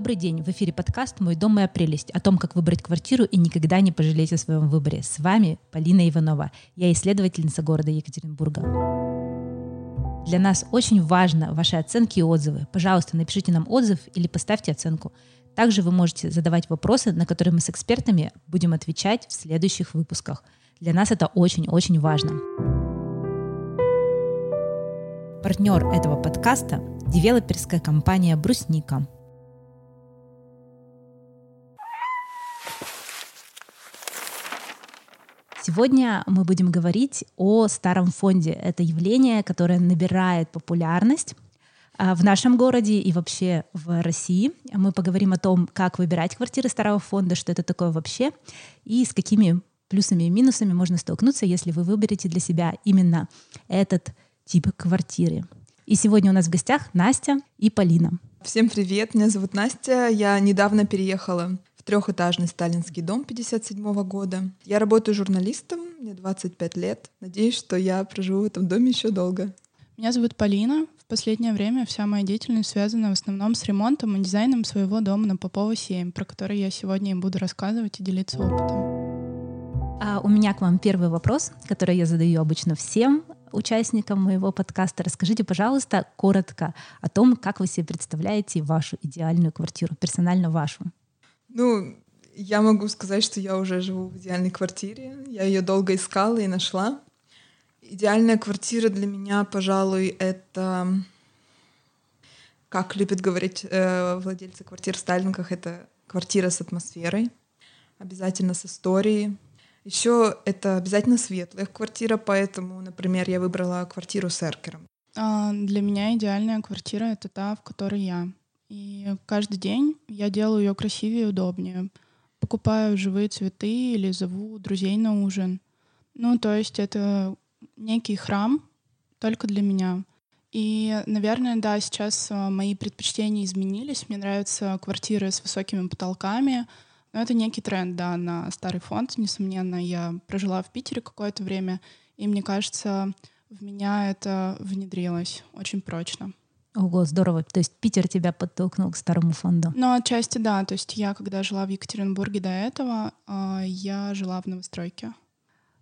Добрый день, в эфире подкаст «Мой дом, моя прелесть» о том, как выбрать квартиру и никогда не пожалеть о своем выборе. С вами Полина Иванова, я исследовательница города Екатеринбурга. Для нас очень важно ваши оценки и отзывы. Пожалуйста, напишите нам отзыв или поставьте оценку. Также вы можете задавать вопросы, на которые мы с экспертами будем отвечать в следующих выпусках. Для нас это очень-очень важно. Партнер этого подкаста – девелоперская компания «Брусника». Сегодня мы будем говорить о старом фонде. Это явление, которое набирает популярность а, в нашем городе и вообще в России. Мы поговорим о том, как выбирать квартиры старого фонда, что это такое вообще, и с какими плюсами и минусами можно столкнуться, если вы выберете для себя именно этот тип квартиры. И сегодня у нас в гостях Настя и Полина. Всем привет, меня зовут Настя. Я недавно переехала в трехэтажный сталинский дом 57 года. Я работаю журналистом, мне 25 лет. Надеюсь, что я проживу в этом доме еще долго. Меня зовут Полина. В последнее время вся моя деятельность связана в основном с ремонтом и дизайном своего дома на Попова 7, про который я сегодня им буду рассказывать и делиться опытом. А у меня к вам первый вопрос, который я задаю обычно всем участникам моего подкаста. Расскажите, пожалуйста, коротко о том, как вы себе представляете вашу идеальную квартиру, персонально вашу. Ну, я могу сказать, что я уже живу в идеальной квартире. Я ее долго искала и нашла. Идеальная квартира для меня, пожалуй, это, как любят говорить э, владельцы квартир в Сталинках, это квартира с атмосферой, обязательно с историей. Еще это обязательно светлая квартира, поэтому, например, я выбрала квартиру с эркером. А, для меня идеальная квартира — это та, в которой я. И каждый день я делаю ее красивее и удобнее. Покупаю живые цветы или зову друзей на ужин. Ну, то есть это некий храм только для меня. И, наверное, да, сейчас а, мои предпочтения изменились. Мне нравятся квартиры с высокими потолками. Но это некий тренд, да, на старый фонд, несомненно. Я прожила в Питере какое-то время, и мне кажется, в меня это внедрилось очень прочно. Ого, здорово. То есть Питер тебя подтолкнул к старому фонду? Ну, отчасти да. То есть я, когда жила в Екатеринбурге до этого, а, я жила в новостройке.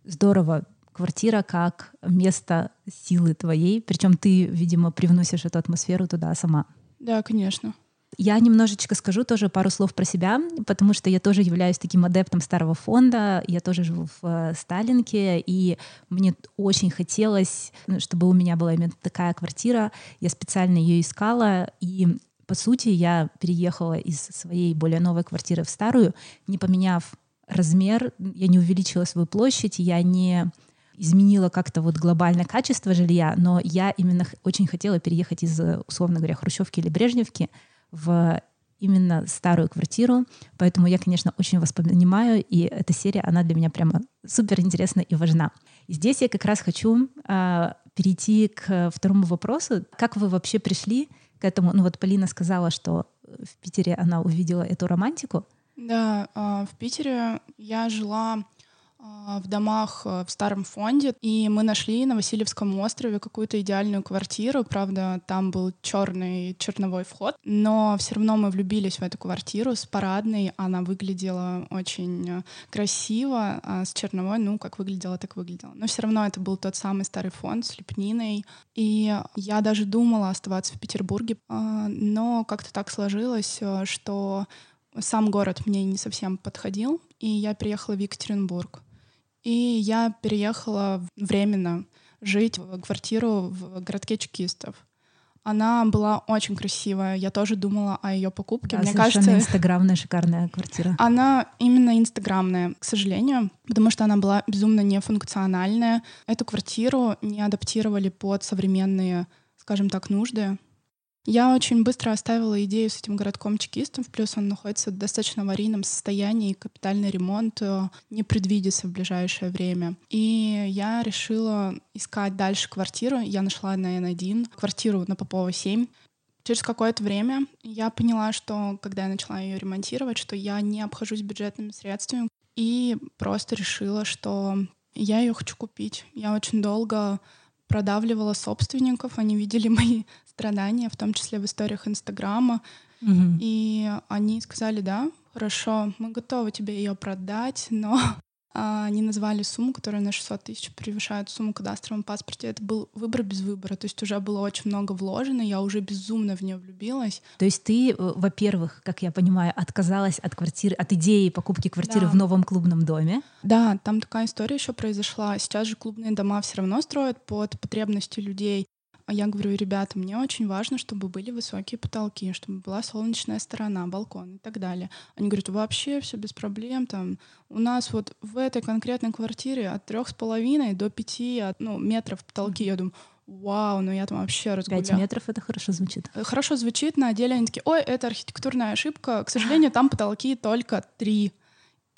Здорово квартира как место силы твоей, причем ты, видимо, привносишь эту атмосферу туда сама. Да, конечно. Я немножечко скажу тоже пару слов про себя, потому что я тоже являюсь таким адептом старого фонда. Я тоже живу в э, Сталинке, и мне очень хотелось, ну, чтобы у меня была именно такая квартира. Я специально ее искала, и по сути я переехала из своей более новой квартиры в старую, не поменяв размер, я не увеличила свою площадь, я не изменила как-то вот глобально качество жилья, но я именно очень хотела переехать из, условно говоря, Хрущевки или Брежневки в именно старую квартиру, поэтому я, конечно, очень вас понимаю, и эта серия, она для меня прямо супер интересна и важна. И здесь я как раз хочу э, перейти к второму вопросу. Как вы вообще пришли к этому? Ну вот Полина сказала, что в Питере она увидела эту романтику. Да, э, в Питере я жила в домах э, в старом фонде, и мы нашли на Васильевском острове какую-то идеальную квартиру. Правда, там был черный черновой вход, но все равно мы влюбились в эту квартиру с парадной. Она выглядела очень э, красиво, а с черновой, ну, как выглядела, так выглядела. Но все равно это был тот самый старый фонд с лепниной. И я даже думала оставаться в Петербурге, а, но как-то так сложилось, э, что сам город мне не совсем подходил, и я приехала в Екатеринбург. И я переехала временно жить в квартиру в городке чекистов. Она была очень красивая. Я тоже думала о ее покупке. Да, Мне кажется, инстаграмная шикарная квартира. Она именно инстаграмная, к сожалению, потому что она была безумно нефункциональная. Эту квартиру не адаптировали под современные, скажем так, нужды. Я очень быстро оставила идею с этим городком чекистом, плюс он находится в достаточно аварийном состоянии, капитальный ремонт э, не предвидится в ближайшее время. И я решила искать дальше квартиру. Я нашла на N1 квартиру на Попова 7. Через какое-то время я поняла, что когда я начала ее ремонтировать, что я не обхожусь бюджетными средствами, и просто решила, что я ее хочу купить. Я очень долго продавливала собственников, они видели мои страдания, в том числе в историях Инстаграма, угу. и они сказали, да, хорошо, мы готовы тебе ее продать, но они назвали сумму, которая на 600 тысяч превышает сумму кадастровом паспорте. Это был выбор без выбора. То есть уже было очень много вложено, я уже безумно в нее влюбилась. То есть ты, э, во-первых, как я понимаю, отказалась от квартиры, от идеи покупки квартиры да. в новом клубном доме? Да, там такая история еще произошла. Сейчас же клубные дома все равно строят под потребности людей. А я говорю, ребята, мне очень важно, чтобы были высокие потолки, чтобы была солнечная сторона, балкон и так далее. Они говорят, вообще все без проблем. Там у нас вот в этой конкретной квартире от трех с половиной до пяти ну, метров потолки. Я думаю, Вау, ну я там вообще разгуляла. Пять метров — это хорошо звучит. Э, хорошо звучит, на деле они такие, ой, это архитектурная ошибка, к сожалению, там потолки только три.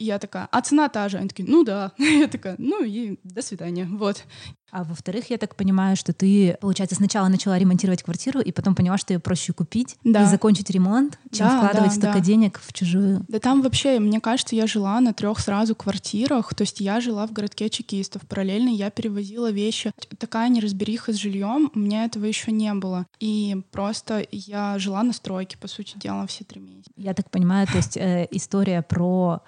И я такая, а цена та же? Они такие, ну да. Я такая, ну и до свидания. Вот. А во-вторых, я так понимаю, что ты, получается, сначала начала ремонтировать квартиру, и потом поняла, что ее проще купить да. и закончить ремонт, чем да, вкладывать да, столько да. денег в чужую. Да там вообще, мне кажется, я жила на трех сразу квартирах. То есть я жила в городке чекистов. Параллельно я перевозила вещи. Такая неразбериха с жильем, у меня этого еще не было. И просто я жила на стройке, по сути дела, все три месяца. Я так понимаю, то есть э, история про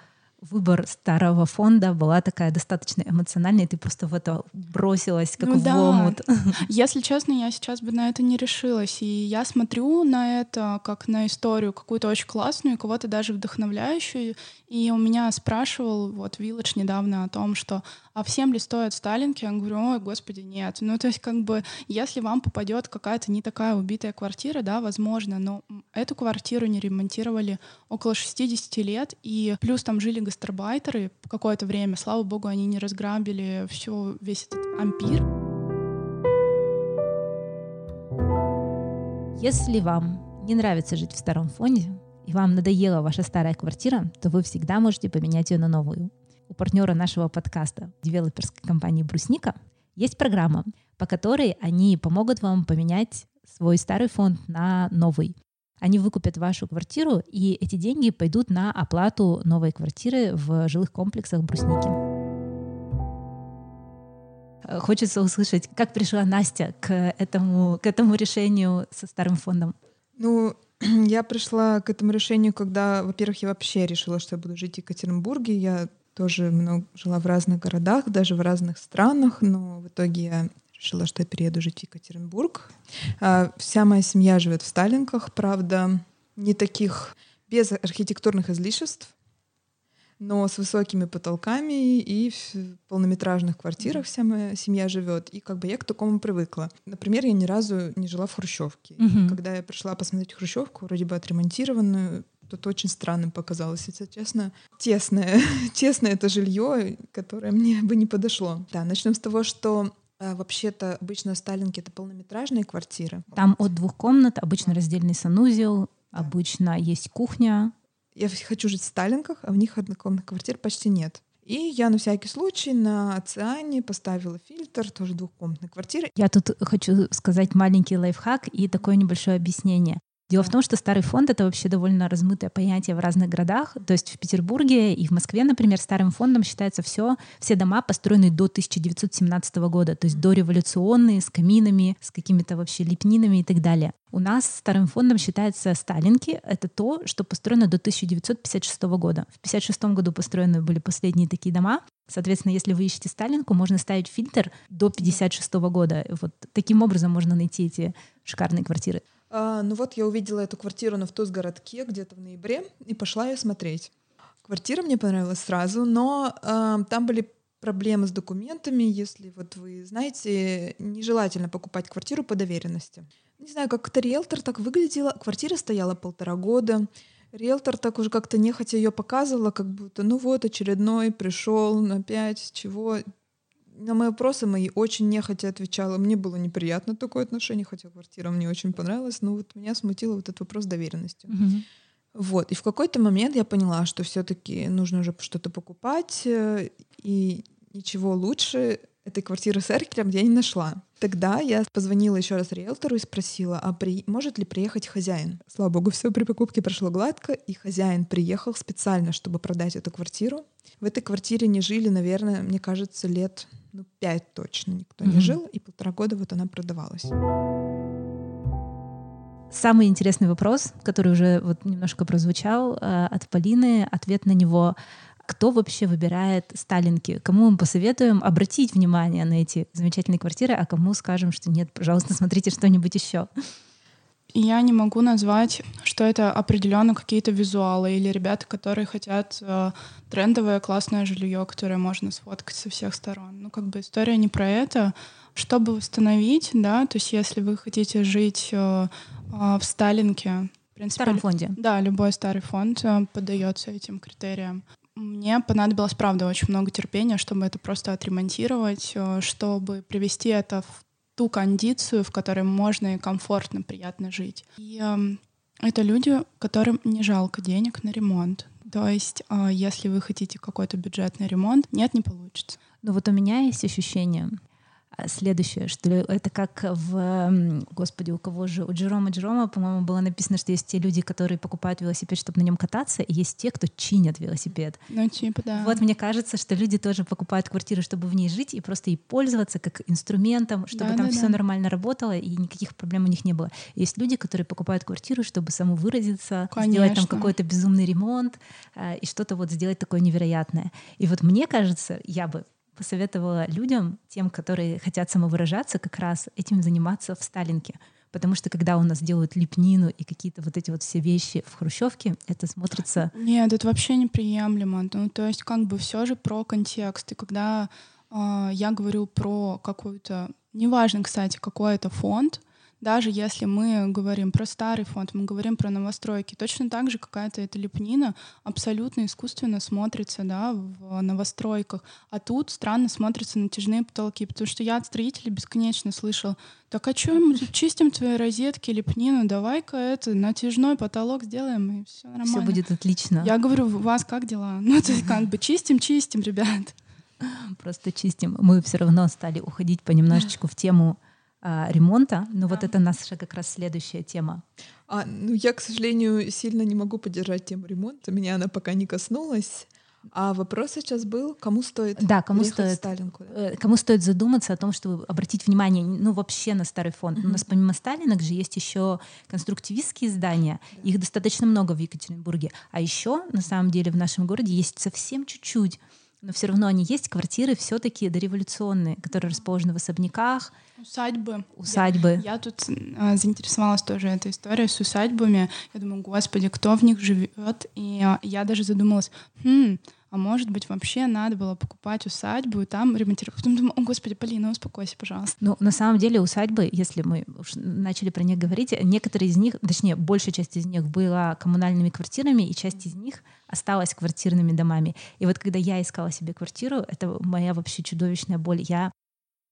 выбор старого фонда была такая достаточно эмоциональная, и ты просто в это бросилась, как ну, в да. омут. Если честно, я сейчас бы на это не решилась. И я смотрю на это как на историю какую-то очень классную, кого-то даже вдохновляющую. И у меня спрашивал вот Вилледж недавно о том, что а всем ли стоят сталинки? Я говорю, ой, господи, нет. Ну, то есть, как бы, если вам попадет какая-то не такая убитая квартира, да, возможно, но эту квартиру не ремонтировали около 60 лет, и плюс там жили гастарбайтеры какое-то время, слава богу, они не разграбили все, весь этот ампир. Если вам не нравится жить в старом фонде, и вам надоела ваша старая квартира, то вы всегда можете поменять ее на новую у партнера нашего подкаста, девелоперской компании «Брусника», есть программа, по которой они помогут вам поменять свой старый фонд на новый. Они выкупят вашу квартиру, и эти деньги пойдут на оплату новой квартиры в жилых комплексах «Брусники». Хочется услышать, как пришла Настя к этому, к этому решению со старым фондом. Ну, я пришла к этому решению, когда, во-первых, я вообще решила, что я буду жить в Екатеринбурге. Я тоже много жила в разных городах, даже в разных странах, но в итоге я решила, что я перееду жить в Екатеринбург. А, вся моя семья живет в Сталинках, правда, не таких без архитектурных излишеств, но с высокими потолками и в полнометражных квартирах вся моя семья живет. И как бы я к такому привыкла. Например, я ни разу не жила в Хрущевке. Mm-hmm. Когда я пришла посмотреть Хрущевку, вроде бы отремонтированную, тут очень странным показалось, если честно. Тесное, тесное это жилье, которое мне бы не подошло. Да, начнем с того, что а, Вообще-то обычно сталинки это полнометражные квартиры. Там от двух комнат, обычно раздельный санузел, да. обычно есть кухня. Я хочу жить в сталинках, а в них однокомнатных квартир почти нет. И я на всякий случай на Оциане поставила фильтр, тоже двухкомнатной квартиры. Я тут хочу сказать маленький лайфхак и такое небольшое объяснение. Дело в том, что старый фонд — это вообще довольно размытое понятие в разных городах. То есть в Петербурге и в Москве, например, старым фондом считается все, все дома, построенные до 1917 года, то есть дореволюционные, с каминами, с какими-то вообще лепнинами и так далее. У нас старым фондом считается Сталинки. Это то, что построено до 1956 года. В 1956 году построены были последние такие дома. Соответственно, если вы ищете Сталинку, можно ставить фильтр до 1956 года. Вот таким образом можно найти эти шикарные квартиры. А, ну вот я увидела эту квартиру на Втус-городке где-то в ноябре и пошла ее смотреть. Квартира мне понравилась сразу, но э, там были проблемы с документами, если вот вы знаете, нежелательно покупать квартиру по доверенности. Не знаю, как это риэлтор так выглядела. Квартира стояла полтора года. Риэлтор так уже как-то нехотя ее показывала, как будто, ну вот, очередной пришел, опять, чего, на мои вопросы мои очень нехотя отвечала. Мне было неприятно такое отношение, хотя квартира мне очень понравилась, но вот меня смутил вот этот вопрос доверенности. Mm-hmm. Вот. И в какой-то момент я поняла, что все-таки нужно уже что-то покупать, э, и ничего лучше этой квартиры с Эркелем я не нашла. Тогда я позвонила еще раз риэлтору и спросила, а при... может ли приехать хозяин? Слава богу, все при покупке прошло гладко, и хозяин приехал специально, чтобы продать эту квартиру. В этой квартире не жили, наверное, мне кажется, лет ну, пять точно никто mm-hmm. не жил, и полтора года вот она продавалась. Самый интересный вопрос, который уже вот немножко прозвучал э, от Полины, ответ на него кто вообще выбирает сталинки? Кому мы посоветуем обратить внимание на эти замечательные квартиры, а кому скажем, что нет, пожалуйста, смотрите что-нибудь еще? Я не могу назвать, что это определенно какие-то визуалы или ребята, которые хотят э, трендовое классное жилье, которое можно сфоткать со всех сторон. Ну, как бы история не про это. Чтобы восстановить, да, то есть если вы хотите жить э, э, в Сталинке, в принципе, старом фонде. Да, любой старый фонд э, поддается этим критериям. Мне понадобилось, правда, очень много терпения, чтобы это просто отремонтировать, э, чтобы привести это в ту кондицию, в которой можно и комфортно, приятно жить. И э, это люди, которым не жалко денег на ремонт. То есть, э, если вы хотите какой-то бюджетный ремонт, нет, не получится. Но вот у меня есть ощущение, следующее, что это как в, господи, у кого же, у Джерома Джерома, по-моему, было написано, что есть те люди, которые покупают велосипед, чтобы на нем кататься, и есть те, кто чинят велосипед. Ну, типа, да. Вот мне кажется, что люди тоже покупают квартиру, чтобы в ней жить и просто и пользоваться как инструментом, чтобы да, там да, все да. нормально работало и никаких проблем у них не было. Есть люди, которые покупают квартиру, чтобы самовыразиться, Конечно. сделать там какой-то безумный ремонт э, и что-то вот сделать такое невероятное. И вот мне кажется, я бы посоветовала людям, тем, которые хотят самовыражаться, как раз этим заниматься в Сталинке. Потому что когда у нас делают лепнину и какие-то вот эти вот все вещи в хрущевке, это смотрится... Нет, это вообще неприемлемо. Ну, то есть как бы все же про контекст. И когда э, я говорю про какую-то... Неважно, кстати, какой это фонд, даже если мы говорим про старый фонд, мы говорим про новостройки, точно так же какая-то эта лепнина абсолютно искусственно смотрится да, в новостройках. А тут странно смотрятся натяжные потолки, потому что я от строителей бесконечно слышал, так а что мы чистим твои розетки, лепнину, давай-ка это, натяжной потолок сделаем, и все нормально. Все будет отлично. Я говорю, у вас как дела? Ну, то есть как бы чистим, чистим, ребят. Просто чистим. Мы все равно стали уходить понемножечку в тему а, ремонта. Но да. вот это наша как раз следующая тема. А, ну, я, к сожалению, сильно не могу поддержать тему ремонта. Меня она пока не коснулась. А вопрос сейчас был, кому стоит да, кому стоит, Сталинку? Да? Э, кому стоит задуматься о том, чтобы обратить внимание, ну вообще на старый фонд. Mm-hmm. У нас помимо Сталинок же есть еще конструктивистские здания. Да. Их достаточно много в Екатеринбурге. А еще на самом деле в нашем городе есть совсем чуть-чуть но все равно они есть, квартиры все-таки дореволюционные, которые расположены в особняках. Усадьбы. Усадьбы. Я, я тут э, заинтересовалась тоже этой историей с усадьбами. Я думаю, господи, кто в них живет? И э, я даже задумалась, хм, а может быть, вообще надо было покупать усадьбу и там ремонтировать. Потом думаю, о, господи, Полина, успокойся, пожалуйста. Ну, на самом деле усадьбы, если мы уж начали про них говорить, некоторые из них, точнее, большая часть из них была коммунальными квартирами, и часть из них осталась квартирными домами. И вот когда я искала себе квартиру, это моя вообще чудовищная боль. Я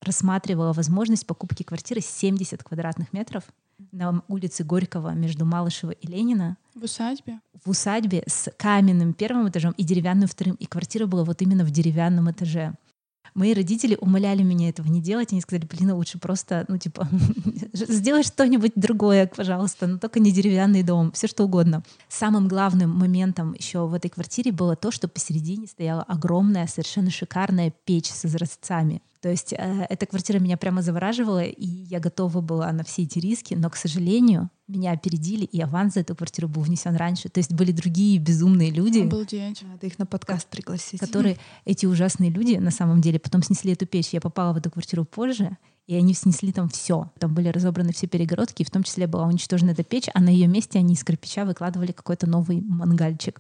рассматривала возможность покупки квартиры 70 квадратных метров на улице Горького между Малышева и Ленина. В усадьбе? В усадьбе с каменным первым этажом и деревянным вторым. И квартира была вот именно в деревянном этаже. Мои родители умоляли меня этого не делать. Они сказали, Полина, лучше просто, ну, типа, сделай что-нибудь другое, пожалуйста, но только не деревянный дом, все что угодно. Самым главным моментом еще в этой квартире было то, что посередине стояла огромная, совершенно шикарная печь с изразцами. То есть э, эта квартира меня прямо завораживала, и я готова была на все эти риски, но, к сожалению, меня опередили, и аванс за эту квартиру был внесен раньше. То есть были другие безумные люди. Обалдеть. Надо их на подкаст пригласить. Которые, эти ужасные люди, на самом деле, потом снесли эту печь. Я попала в эту квартиру позже, и они снесли там все. Там были разобраны все перегородки, и в том числе была уничтожена эта печь, а на ее месте они из кирпича выкладывали какой-то новый мангальчик.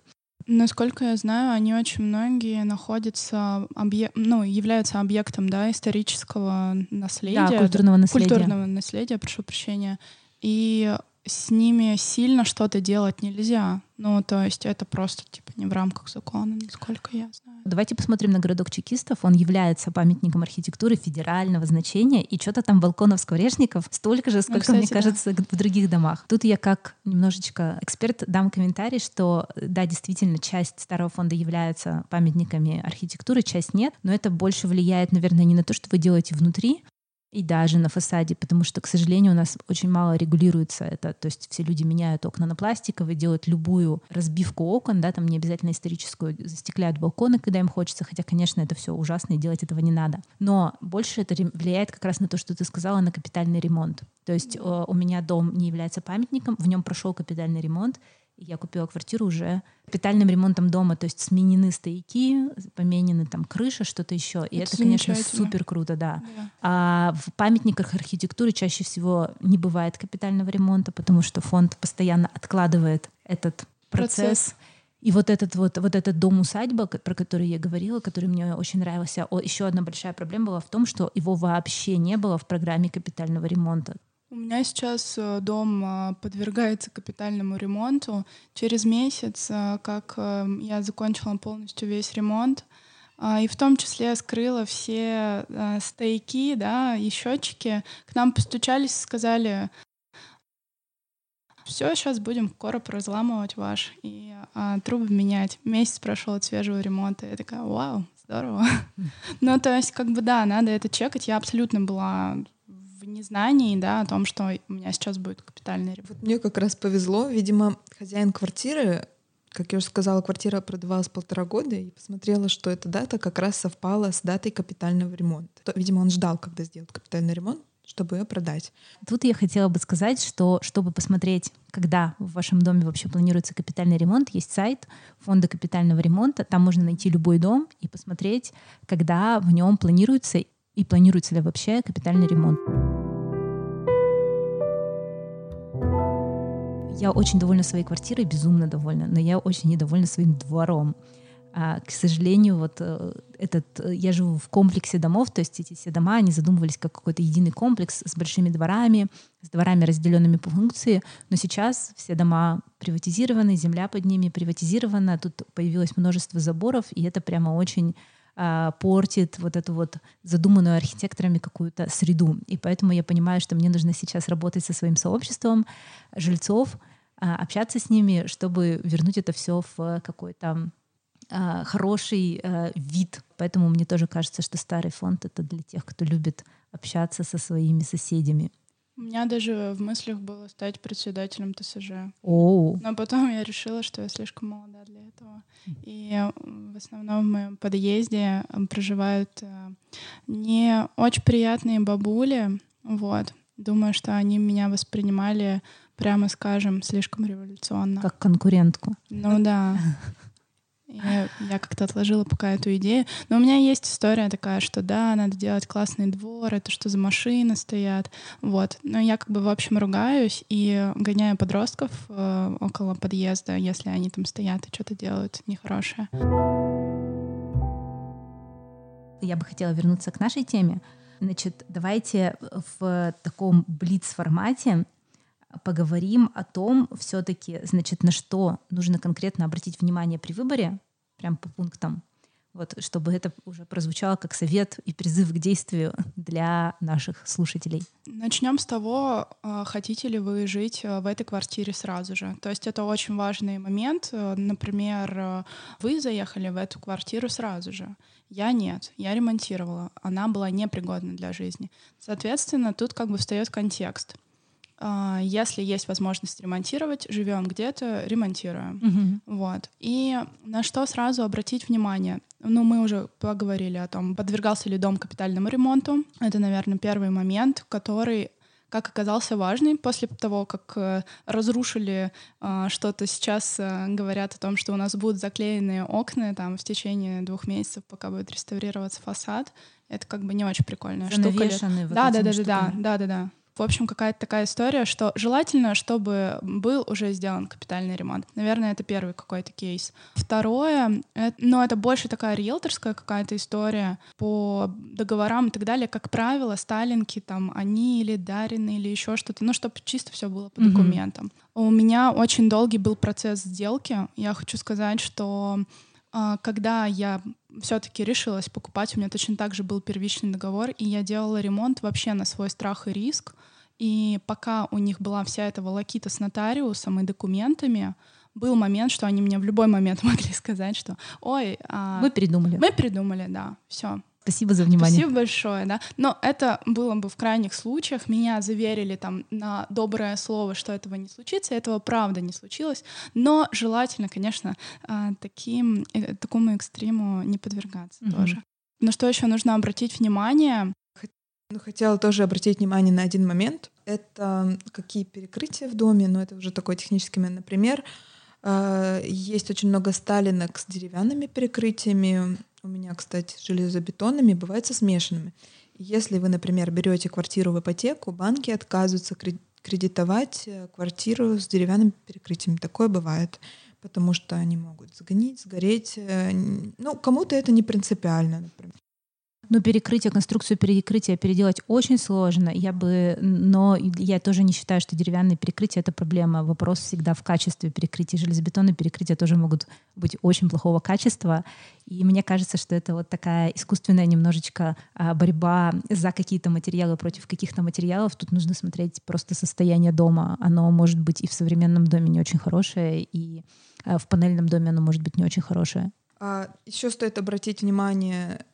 Насколько я знаю, они очень многие находятся, объ... ну, являются объектом да, исторического наследия. Да, культурного наследия. Культурного наследия, прошу прощения. И с ними сильно что-то делать нельзя. Ну, то есть это просто типа не в рамках закона, насколько я знаю. Давайте посмотрим на городок чекистов. Он является памятником архитектуры федерального значения, и что-то там балконов скворечников столько же, сколько, ну, кстати, мне кажется, да. в других домах. Тут я как немножечко эксперт дам комментарий, что да, действительно, часть старого фонда является памятниками архитектуры, часть нет, но это больше влияет, наверное, не на то, что вы делаете внутри, и даже на фасаде, потому что, к сожалению, у нас очень мало регулируется это. То есть все люди меняют окна на пластиковые, делают любую разбивку окон, да, там не обязательно историческую, застекляют балконы, когда им хочется, хотя, конечно, это все ужасно, и делать этого не надо. Но больше это влияет как раз на то, что ты сказала, на капитальный ремонт. То есть э, у меня дом не является памятником, в нем прошел капитальный ремонт, я купила квартиру уже капитальным ремонтом дома, то есть сменены стояки, поменены там крыша, что-то еще. И это, это конечно, супер круто, да. да. А в памятниках архитектуры чаще всего не бывает капитального ремонта, потому что фонд постоянно откладывает этот процесс. процесс. И вот этот вот, вот этот дом-усадьба, про который я говорила, который мне очень нравился, о, еще одна большая проблема была в том, что его вообще не было в программе капитального ремонта. У меня сейчас э, дом а, подвергается капитальному ремонту. Через месяц, э, как э, я закончила полностью весь ремонт, и в том числе скрыла все стейки, да, и счетчики, к нам постучались, сказали, все, сейчас будем короб разламывать ваш и а, трубы менять. Месяц прошел от свежего ремонта. Я такая, вау, здорово. ну, то есть, как бы, да, надо это чекать. Я абсолютно была в незнании, да, о том, что у меня сейчас будет капитальный ремонт. Вот мне как раз повезло. Видимо, хозяин квартиры, как я уже сказала, квартира продавалась полтора года, и посмотрела, что эта дата как раз совпала с датой капитального ремонта. Видимо, он ждал, когда сделают капитальный ремонт, чтобы ее продать. Тут я хотела бы сказать, что чтобы посмотреть, когда в вашем доме вообще планируется капитальный ремонт, есть сайт фонда капитального ремонта, там можно найти любой дом и посмотреть, когда в нем планируется и планируется ли вообще капитальный ремонт. Я очень довольна своей квартирой, безумно довольна, но я очень недовольна своим двором. А, к сожалению, вот э, этот, э, я живу в комплексе домов, то есть эти все дома, они задумывались как какой-то единый комплекс с большими дворами, с дворами, разделенными по функции, но сейчас все дома приватизированы, земля под ними приватизирована, тут появилось множество заборов, и это прямо очень а, портит вот эту вот задуманную архитекторами какую-то среду. И поэтому я понимаю, что мне нужно сейчас работать со своим сообществом жильцов, общаться с ними, чтобы вернуть это все в какой-то а, хороший вид. Поэтому мне тоже кажется, что старый фонд — это для тех, кто любит общаться со своими соседями. У меня даже в мыслях было стать председателем ТСЖ. Оу. Но потом я решила, что я слишком молода для этого. И в основном в моем подъезде проживают не очень приятные бабули. Вот. Думаю, что они меня воспринимали, прямо скажем, слишком революционно. Как конкурентку. Ну да. Я, я как-то отложила пока эту идею. Но у меня есть история такая, что да, надо делать классный двор, это что за машины стоят. Вот. Но я как бы в общем ругаюсь и гоняю подростков э, около подъезда, если они там стоят и что-то делают нехорошее. Я бы хотела вернуться к нашей теме. Значит, давайте в таком блиц-формате поговорим о том все-таки, значит, на что нужно конкретно обратить внимание при выборе, прям по пунктам, вот, чтобы это уже прозвучало как совет и призыв к действию для наших слушателей. Начнем с того, а, хотите ли вы жить а, в этой квартире сразу же. То есть это очень важный момент. Например, а, вы заехали в эту квартиру сразу же. Я нет, я ремонтировала. Она была непригодна для жизни. Соответственно, тут как бы встает контекст. А, если есть возможность ремонтировать, живем где-то, ремонтируем. Угу. Вот. И на что сразу обратить внимание? Ну, мы уже поговорили о том, подвергался ли дом капитальному ремонту. Это, наверное, первый момент, который как оказался важный после того, как э, разрушили э, что-то сейчас, э, говорят о том, что у нас будут заклеенные окна там в течение двух месяцев, пока будет реставрироваться фасад. Это как бы не очень прикольная штука. Вот да, да, да, да, да, да, да, да. В общем, какая-то такая история, что желательно, чтобы был уже сделан капитальный ремонт. Наверное, это первый какой-то кейс. Второе, это, ну, это больше такая риэлторская какая-то история по договорам и так далее. Как правило, сталинки там, они или дарены, или еще что-то, ну, чтобы чисто все было по mm-hmm. документам. У меня очень долгий был процесс сделки. Я хочу сказать, что а, когда я все-таки решилась покупать, у меня точно так же был первичный договор, и я делала ремонт вообще на свой страх и риск. И пока у них была вся эта волокита с нотариусом и документами, был момент, что они мне в любой момент могли сказать, что «Ой, а... мы придумали». Мы придумали, да, все. Спасибо за внимание. Спасибо большое, да. Но это было бы в крайних случаях. Меня заверили там на доброе слово, что этого не случится. Этого правда не случилось. Но желательно, конечно, а, таким, э, такому экстриму не подвергаться угу. тоже. На что еще нужно обратить внимание? Ну, хотела тоже обратить внимание на один момент. Это какие перекрытия в доме, но это уже такой технический момент. Например, есть очень много сталинок с деревянными перекрытиями. У меня, кстати, с железобетонными, бывает со смешанными. Если вы, например, берете квартиру в ипотеку, банки отказываются кредитовать э, квартиру с деревянными перекрытиями. Такое бывает, потому что они могут сгнить, сгореть. Э, ну, кому-то это не принципиально, например. Но перекрытие, конструкцию перекрытия переделать очень сложно. Я бы, но я тоже не считаю, что деревянные перекрытия — это проблема. Вопрос всегда в качестве перекрытия. Железобетонные перекрытия тоже могут быть очень плохого качества. И мне кажется, что это вот такая искусственная немножечко а, борьба за какие-то материалы против каких-то материалов. Тут нужно смотреть просто состояние дома. Оно может быть и в современном доме не очень хорошее, и а, в панельном доме оно может быть не очень хорошее. А еще стоит обратить внимание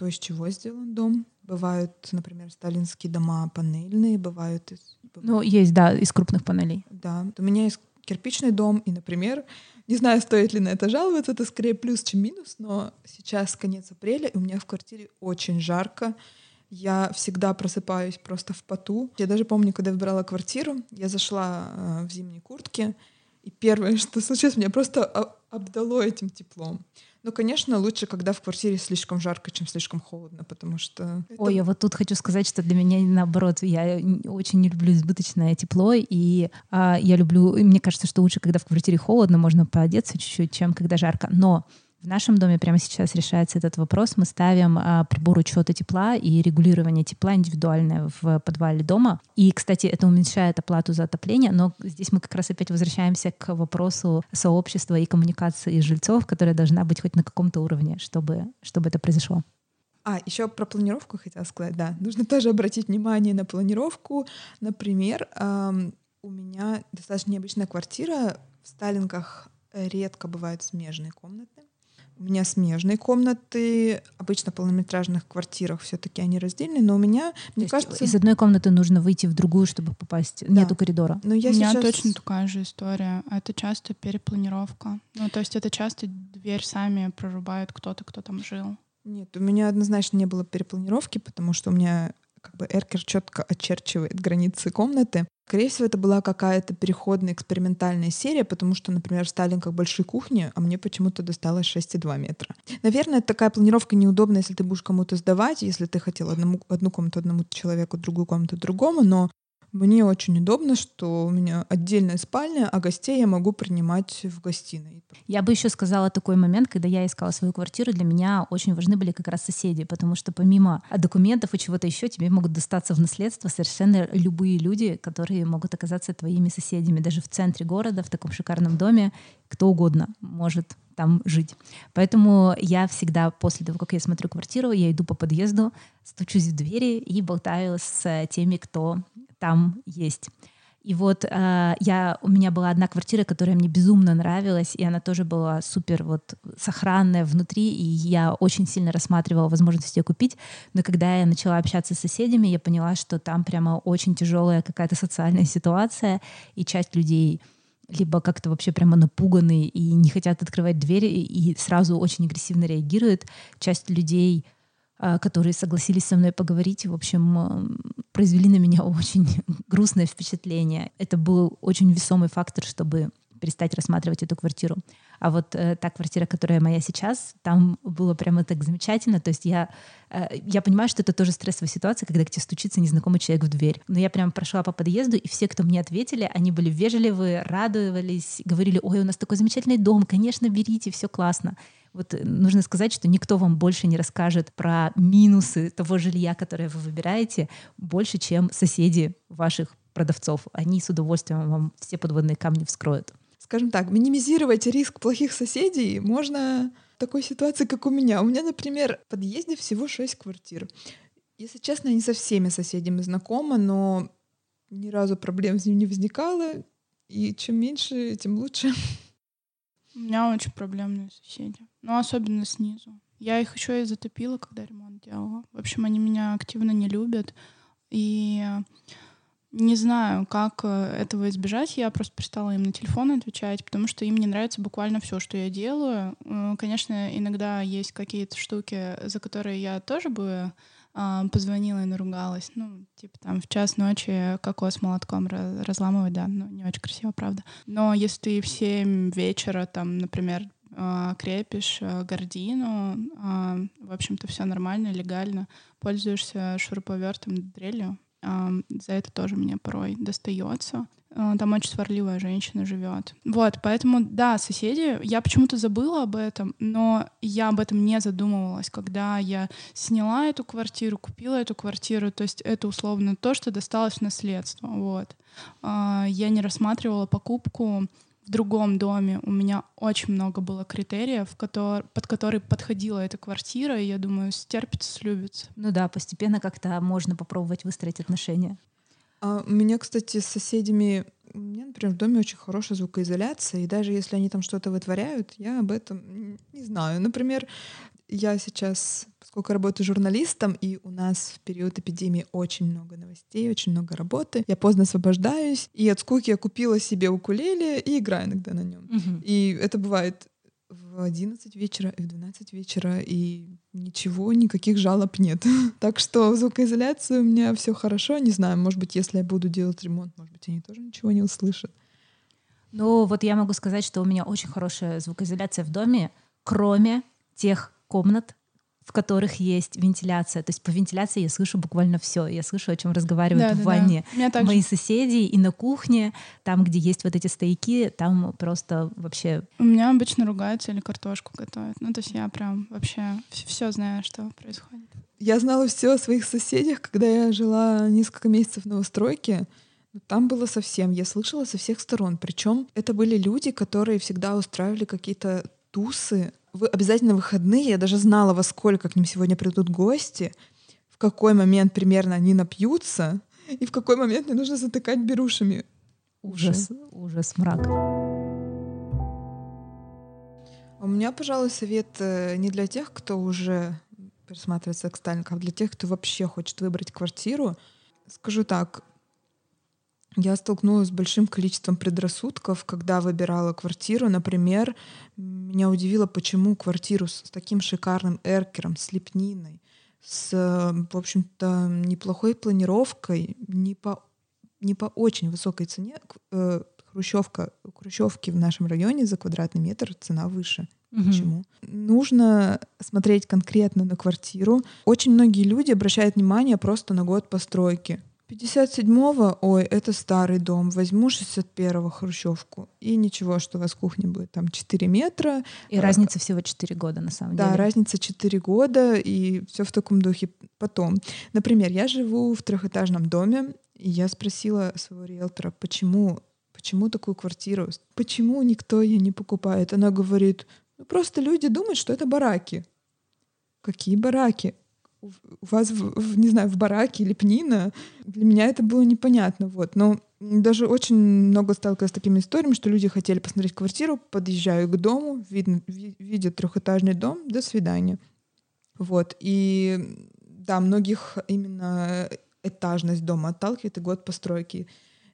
то, из чего сделан дом. Бывают, например, сталинские дома панельные, бывают... Из, бывают... Ну, есть, да, из крупных панелей. Да. У меня есть кирпичный дом, и, например, не знаю, стоит ли на это жаловаться, это скорее плюс, чем минус, но сейчас конец апреля, и у меня в квартире очень жарко. Я всегда просыпаюсь просто в поту. Я даже помню, когда я выбирала квартиру, я зашла э, в зимней куртке, и первое, что случилось, меня просто обдало этим теплом. Ну, конечно, лучше, когда в квартире слишком жарко, чем слишком холодно, потому что... Ой, я вот тут хочу сказать, что для меня наоборот, я очень не люблю избыточное тепло, и а, я люблю, мне кажется, что лучше, когда в квартире холодно, можно поодеться чуть-чуть, чем когда жарко. Но в нашем доме прямо сейчас решается этот вопрос. Мы ставим а, прибор учета тепла и регулирования тепла индивидуальное в подвале дома. И, кстати, это уменьшает оплату за отопление, но здесь мы как раз опять возвращаемся к вопросу сообщества и коммуникации жильцов, которая должна быть хоть на каком-то уровне, чтобы, чтобы это произошло. А, еще про планировку хотела сказать, да. Нужно тоже обратить внимание на планировку. Например, эм, у меня достаточно необычная квартира. В Сталинках редко бывают смежные комнаты. У меня смежные комнаты. Обычно в полнометражных квартирах все-таки они раздельные, но у меня, мне есть кажется... Из одной комнаты нужно выйти в другую, чтобы попасть. Да. Нету коридора. Но я у меня сейчас... точно такая же история. Это часто перепланировка. Ну, то есть это часто дверь сами прорубают кто-то, кто там жил. Нет, у меня однозначно не было перепланировки, потому что у меня как бы эркер четко очерчивает границы комнаты. Скорее всего, это была какая-то переходная экспериментальная серия, потому что, например, в Сталинках большой кухни, а мне почему-то досталось 6,2 метра. Наверное, такая планировка неудобна, если ты будешь кому-то сдавать, если ты хотел одному, одну комнату одному человеку, другую комнату другому, но мне очень удобно, что у меня отдельная спальня, а гостей я могу принимать в гостиной. Я бы еще сказала такой момент, когда я искала свою квартиру, для меня очень важны были как раз соседи, потому что помимо документов и чего-то еще тебе могут достаться в наследство совершенно любые люди, которые могут оказаться твоими соседями. Даже в центре города, в таком шикарном доме, кто угодно может там жить. Поэтому я всегда после того, как я смотрю квартиру, я иду по подъезду, стучусь в двери и болтаю с теми, кто там есть. И вот э, я, у меня была одна квартира, которая мне безумно нравилась, и она тоже была супер вот сохранная внутри, и я очень сильно рассматривала возможность ее купить. Но когда я начала общаться с соседями, я поняла, что там прямо очень тяжелая какая-то социальная ситуация, и часть людей либо как-то вообще прямо напуганы и не хотят открывать двери, и сразу очень агрессивно реагируют. Часть людей которые согласились со мной поговорить, в общем, произвели на меня очень грустное впечатление. Это был очень весомый фактор, чтобы перестать рассматривать эту квартиру. А вот э, та квартира, которая моя сейчас, там было прямо так замечательно. То есть я, э, я понимаю, что это тоже стрессовая ситуация, когда к тебе стучится незнакомый человек в дверь. Но я прям прошла по подъезду, и все, кто мне ответили, они были вежливые, радовались, говорили, ой, у нас такой замечательный дом, конечно, берите, все классно. Вот э, нужно сказать, что никто вам больше не расскажет про минусы того жилья, которое вы выбираете, больше, чем соседи ваших продавцов. Они с удовольствием вам все подводные камни вскроют. Скажем так, минимизировать риск плохих соседей можно в такой ситуации, как у меня. У меня, например, в подъезде всего шесть квартир. Если честно, я не со всеми соседями знакома, но ни разу проблем с ним не возникало. И чем меньше, тем лучше. У меня очень проблемные соседи. Ну, особенно снизу. Я их еще и затопила, когда ремонт делала. В общем, они меня активно не любят. И не знаю, как э, этого избежать. Я просто перестала им на телефон отвечать, потому что им не нравится буквально все, что я делаю. Э, конечно, иногда есть какие-то штуки, за которые я тоже бы э, позвонила и наругалась. Ну, типа там в час ночи кокос молотком разламывать, да, ну, не очень красиво, правда. Но если ты в 7 вечера, там, например, э, крепишь э, гордину, э, в общем-то, все нормально, легально, пользуешься шуруповертом, дрелью, за это тоже мне порой достается. А, там очень сварливая женщина живет. Вот, поэтому, да, соседи, я почему-то забыла об этом, но я об этом не задумывалась, когда я сняла эту квартиру, купила эту квартиру, то есть это условно то, что досталось в наследство, вот. А, я не рассматривала покупку в другом доме у меня очень много было критериев, который, под которые подходила эта квартира, и я думаю, стерпится, слюбится. Ну да, постепенно как-то можно попробовать выстроить отношения. А у меня, кстати, с соседями, у меня, например, в доме очень хорошая звукоизоляция, и даже если они там что-то вытворяют, я об этом не знаю. Например, я сейчас, поскольку работаю журналистом, и у нас в период эпидемии очень много новостей, очень много работы, я поздно освобождаюсь, и от скуки я купила себе укулеле и играю иногда на нем. Угу. И это бывает в 11 вечера и в 12 вечера, и ничего, никаких жалоб нет. так что в звукоизоляции у меня все хорошо. Не знаю, может быть, если я буду делать ремонт, может быть, они тоже ничего не услышат. Ну, вот я могу сказать, что у меня очень хорошая звукоизоляция в доме, кроме тех комнат, в которых есть вентиляция. То есть по вентиляции я слышу буквально все. Я слышу, о чем разговаривают да, в да, ванне да. мои соседи и на кухне, там, где есть вот эти стояки, там просто вообще. У меня обычно ругаются или картошку готовят. Ну, то есть я прям вообще все знаю, что происходит. Я знала все о своих соседях, когда я жила несколько месяцев в новостройке. Там было совсем, я слышала со всех сторон. Причем это были люди, которые всегда устраивали какие-то тусы вы обязательно выходные, я даже знала, во сколько к ним сегодня придут гости, в какой момент примерно они напьются, и в какой момент мне нужно затыкать берушами. Ужас, ужас, мрак. У меня, пожалуй, совет э, не для тех, кто уже присматривается к Сталинку, а для тех, кто вообще хочет выбрать квартиру. Скажу так, я столкнулась с большим количеством предрассудков, когда выбирала квартиру. Например, меня удивило, почему квартиру с таким шикарным эркером, с лепниной, с, в общем-то, неплохой планировкой, не по, не по очень высокой цене, э, хрущевка, у хрущевки в нашем районе за квадратный метр цена выше. Угу. Почему? Нужно смотреть конкретно на квартиру. Очень многие люди обращают внимание просто на год постройки. 57-го, ой, это старый дом, возьму 61-го хрущевку. И ничего, что у вас кухня будет там 4 метра. И а, разница всего 4 года, на самом да, деле. Да, разница 4 года, и все в таком духе. Потом, например, я живу в трехэтажном доме, и я спросила своего риэлтора, почему, почему такую квартиру, почему никто ее не покупает. Она говорит, ну просто люди думают, что это бараки. Какие бараки? У вас, в, в, не знаю, в бараке или пнина. Для меня это было непонятно. Вот. Но даже очень много сталкивалась с такими историями, что люди хотели посмотреть квартиру, подъезжаю к дому, видно, видят трехэтажный дом, до свидания. Вот. И да, многих именно этажность дома отталкивает и год постройки.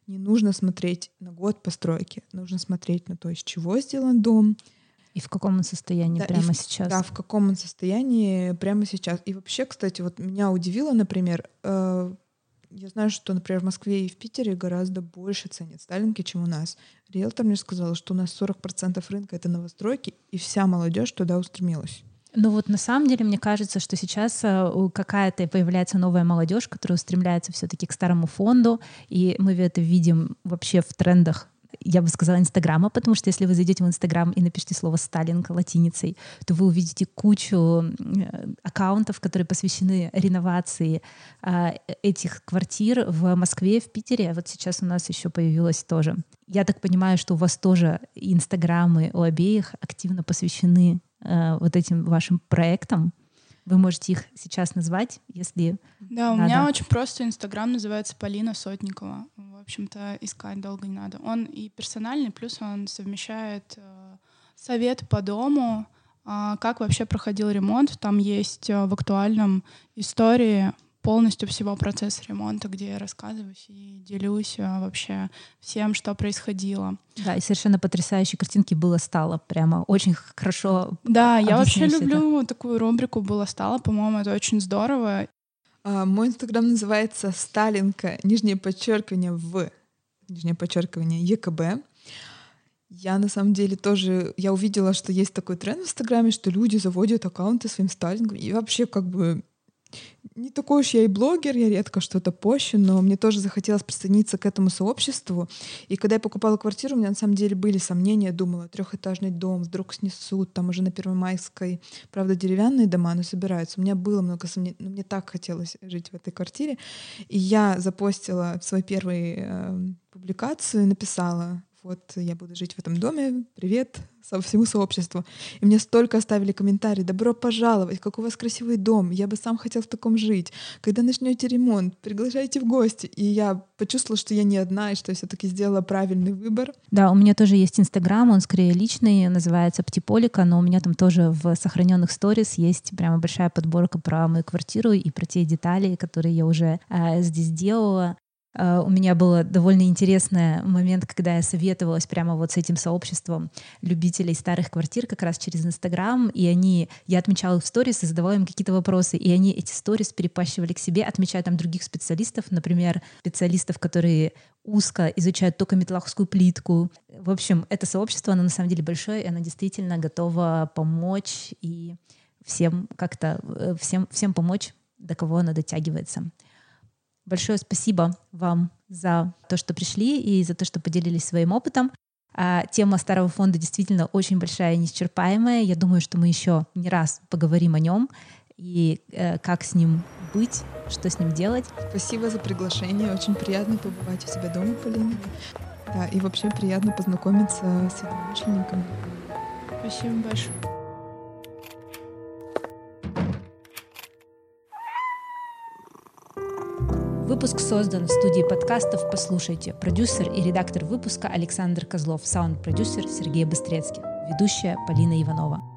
Не нужно смотреть на год постройки, нужно смотреть на то, из чего сделан дом, и в каком он состоянии да, прямо в, сейчас? Да, в каком он состоянии прямо сейчас. И вообще, кстати, вот меня удивило, например, э, я знаю, что, например, в Москве и в Питере гораздо больше ценят сталинки, чем у нас. Риэлтор мне сказал, что у нас 40% рынка — это новостройки, и вся молодежь туда устремилась. Ну вот на самом деле мне кажется, что сейчас э, какая-то появляется новая молодежь, которая устремляется все-таки к старому фонду, и мы это видим вообще в трендах я бы сказала, Инстаграма, потому что если вы зайдете в Инстаграм и напишите слово «Сталинг» латиницей, то вы увидите кучу аккаунтов, которые посвящены реновации а, этих квартир в Москве, в Питере. Вот сейчас у нас еще появилось тоже. Я так понимаю, что у вас тоже Инстаграмы у обеих активно посвящены а, вот этим вашим проектам. Вы можете их сейчас назвать, если Да, у меня очень просто Инстаграм называется Полина Сотникова. В общем-то, искать долго не надо. Он и персональный, плюс он совмещает э, совет по дому, а, как вообще проходил ремонт. Там есть э, в актуальном истории полностью всего процесса ремонта, где я рассказываюсь и делюсь э, вообще всем, что происходило. Да, и совершенно потрясающие картинки было-стало. Прямо очень хорошо Да, я вообще люблю это. такую рубрику «Было-стало». По-моему, это очень здорово. А, мой инстаграм называется «Сталинка», нижнее подчеркивание в, нижнее подчеркивание ЕКБ. Я на самом деле тоже, я увидела, что есть такой тренд в Инстаграме, что люди заводят аккаунты своим сталингом. И вообще как бы не такой уж я и блогер, я редко что-то пощу, но мне тоже захотелось присоединиться к этому сообществу. И когда я покупала квартиру, у меня на самом деле были сомнения. Я думала, трехэтажный дом вдруг снесут, там уже на Первомайской, правда, деревянные дома, но собираются. У меня было много сомнений, но мне так хотелось жить в этой квартире. И я запостила первую э, публикацию и написала вот я буду жить в этом доме, привет со всему сообществу. И мне столько оставили комментарии, добро пожаловать, как у вас красивый дом, я бы сам хотел в таком жить. Когда начнете ремонт, приглашайте в гости. И я почувствовала, что я не одна, и что я все-таки сделала правильный выбор. Да, у меня тоже есть Инстаграм, он скорее личный, называется Птиполика, но у меня там тоже в сохраненных сторис есть прямо большая подборка про мою квартиру и про те детали, которые я уже э, здесь делала. Э, у меня был довольно интересный момент, когда я советовалась прямо вот с этим сообществом любителей старых квартир как раз через Инстаграм, и они, я отмечала их в сторис и задавала им какие-то вопросы, и они эти сторис перепащивали к себе, отмечая там других специалистов, например, специалистов, которые узко изучают только металлаховскую плитку. В общем, это сообщество, оно на самом деле большое, и оно действительно готово помочь и всем как-то, э, всем, всем помочь, до кого оно дотягивается. Большое спасибо вам за то, что пришли и за то, что поделились своим опытом. А, тема старого фонда действительно очень большая и неисчерпаемая. Я думаю, что мы еще не раз поговорим о нем и э, как с ним быть, что с ним делать. Спасибо за приглашение. Очень приятно побывать у себя дома, Полина. Да, и вообще приятно познакомиться с единомышленниками. Спасибо большое. Выпуск создан в студии подкастов «Послушайте». Продюсер и редактор выпуска Александр Козлов, саунд-продюсер Сергей Быстрецкий, ведущая Полина Иванова.